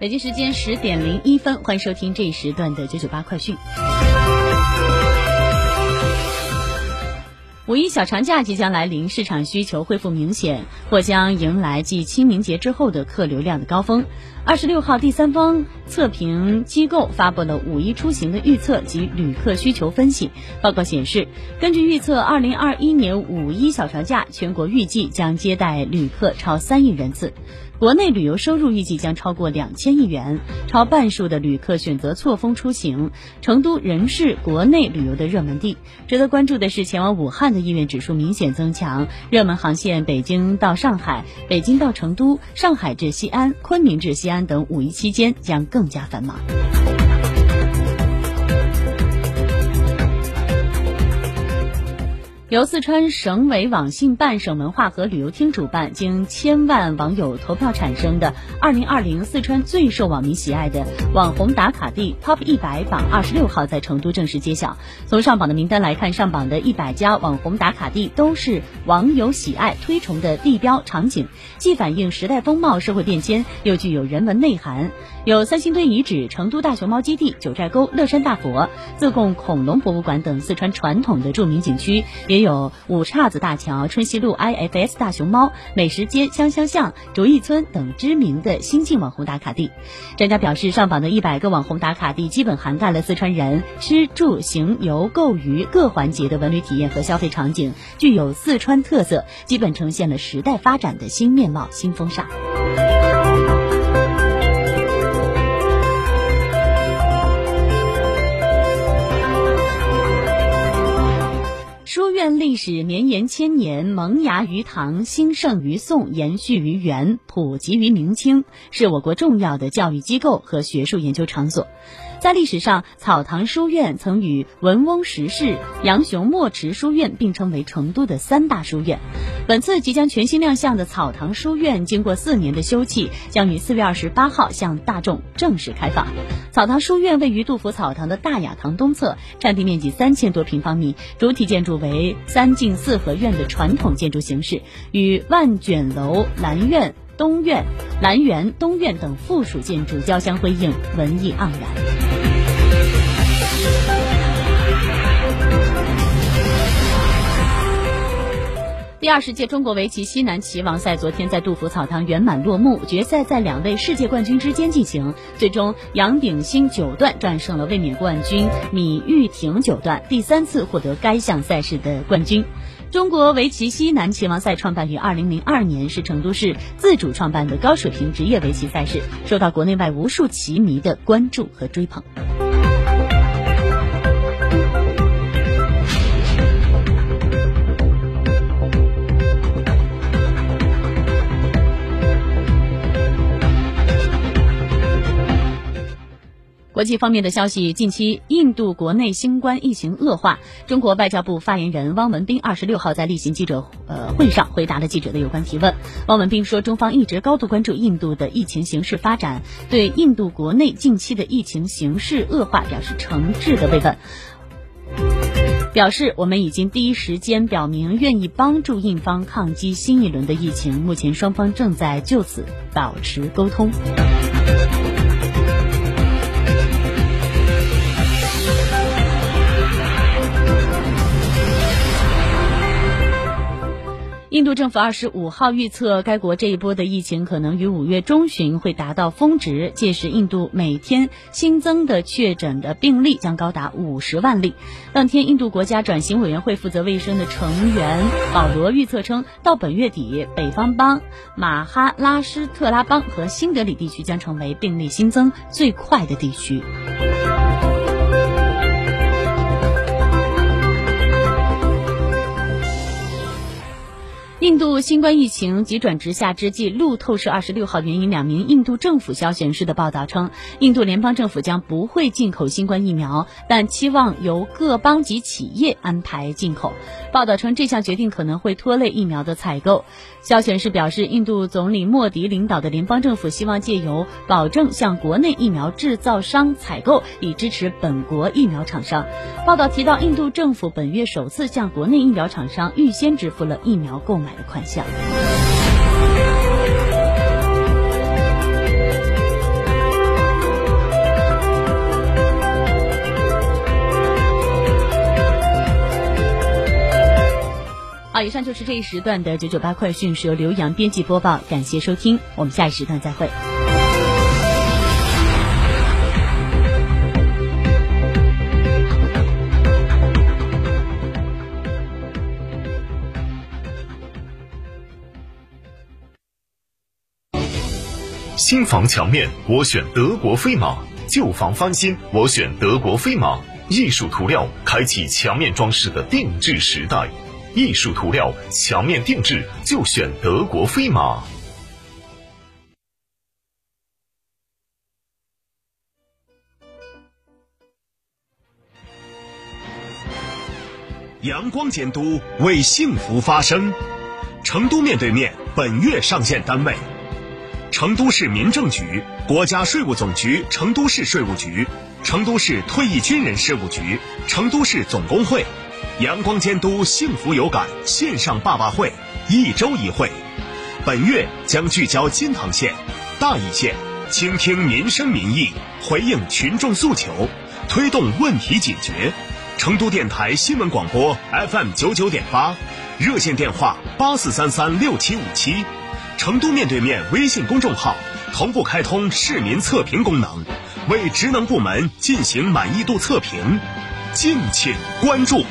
北京时间十点零一分，欢迎收听这一时段的九九八快讯。五一小长假即将来临，市场需求恢复明显，或将迎来继清明节之后的客流量的高峰。二十六号，第三方测评机构发布了五一出行的预测及旅客需求分析报告显示，根据预测，二零二一年五一小长假全国预计将接待旅客超三亿人次。国内旅游收入预计将超过两千亿元，超半数的旅客选择错峰出行，成都仍是国内旅游的热门地。值得关注的是，前往武汉的意愿指数明显增强，热门航线北京到上海、北京到成都、上海至西安、昆明至西安等五一期间将更加繁忙。由四川省委网信办、省文化和旅游厅主办，经千万网友投票产生的二零二零四川最受网民喜爱的网红打卡地 TOP 一百榜，二十六号在成都正式揭晓。从上榜的名单来看，上榜的一百家网红打卡地都是网友喜爱推崇的地标场景，既反映时代风貌、社会变迁，又具有人文内涵。有三星堆遗址、成都大熊猫基地、九寨沟乐山大佛、自贡恐龙博物馆等四川传统的著名景区，也。有五岔子大桥、春熙路 IFS 大熊猫、美食街香香巷、竹艺村等知名的新晋网红打卡地。专家表示，上榜的一百个网红打卡地，基本涵盖了四川人吃住行游购娱各环节的文旅体验和消费场景，具有四川特色，基本呈现了时代发展的新面貌、新风尚。院历史绵延千年，萌芽于唐，兴盛于宋，延续于元，普及于明清，是我国重要的教育机构和学术研究场所。在历史上，草堂书院曾与文翁石室、杨雄墨池书院并称为成都的三大书院。本次即将全新亮相的草堂书院，经过四年的修葺，将于四月二十八号向大众正式开放。草堂书院位于杜甫草堂的大雅堂东侧，占地面积三千多平方米，主体建筑为三进四合院的传统建筑形式，与万卷楼、南院。东院、兰园、东院等附属建筑交相辉映，文艺盎然。第二十届中国围棋西南棋王赛昨天在杜甫草堂圆满落幕，决赛在两位世界冠军之间进行，最终杨鼎新九段战胜了卫冕冠军米玉婷九段，第三次获得该项赛事的冠军。中国围棋西南棋王赛创办于二零零二年，是成都市自主创办的高水平职业围棋赛事，受到国内外无数棋迷的关注和追捧。国际方面的消息，近期印度国内新冠疫情恶化。中国外交部发言人汪文斌二十六号在例行记者呃会上回答了记者的有关提问。汪文斌说，中方一直高度关注印度的疫情形势发展，对印度国内近期的疫情形势恶化表示诚挚的慰问，表示我们已经第一时间表明愿意帮助印方抗击新一轮的疫情，目前双方正在就此保持沟通。印度政府二十五号预测，该国这一波的疫情可能于五月中旬会达到峰值，届时印度每天新增的确诊的病例将高达五十万例。当天，印度国家转型委员会负责卫生的成员保罗预测称，到本月底，北方邦、马哈拉施特拉邦和新德里地区将成为病例新增最快的地区。印度新冠疫情急转直下之际，路透社二十六号援引两名印度政府消息人士的报道称，印度联邦政府将不会进口新冠疫苗，但期望由各邦及企业安排进口。报道称，这项决定可能会拖累疫苗的采购。消息人士表示，印度总理莫迪领导的联邦政府希望借由保证向国内疫苗制造商采购，以支持本国疫苗厂商。报道提到，印度政府本月首次向国内疫苗厂商预先支付了疫苗购买款项。好，以上就是这一时段的九九八快讯，是由刘洋编辑播报，感谢收听，我们下一时段再会。新房墙面，我选德国飞马；旧房翻新，我选德国飞马。艺术涂料，开启墙面装饰的定制时代。艺术涂料，墙面定制就选德国飞马。阳光监督为幸福发声。成都面对面本月上线单位：成都市民政局、国家税务总局成都市税务局、成都市退役军人事务局、成都市总工会。阳光监督幸福有感线上爸爸会一周一会，本月将聚焦金堂县、大邑县，倾听民生民意，回应群众诉求，推动问题解决。成都电台新闻广播 FM 九九点八，热线电话八四三三六七五七，成都面对面微信公众号同步开通市民测评功能，为职能部门进行满意度测评，敬请关注。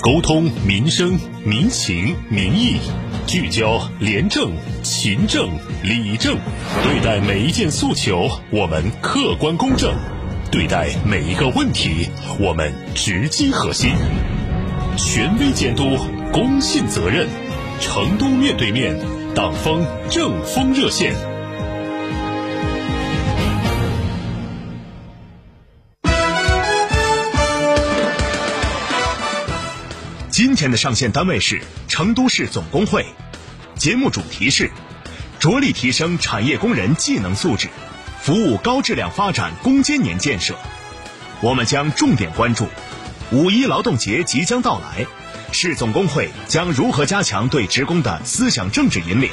沟通民生民情民意，聚焦廉政勤政理政，对待每一件诉求，我们客观公正；对待每一个问题，我们直击核心。权威监督，公信责任。成都面对面，党风政风热线。今天的上线单位是成都市总工会，节目主题是着力提升产业工人技能素质，服务高质量发展攻坚年建设。我们将重点关注五一劳动节即将到来，市总工会将如何加强对职工的思想政治引领。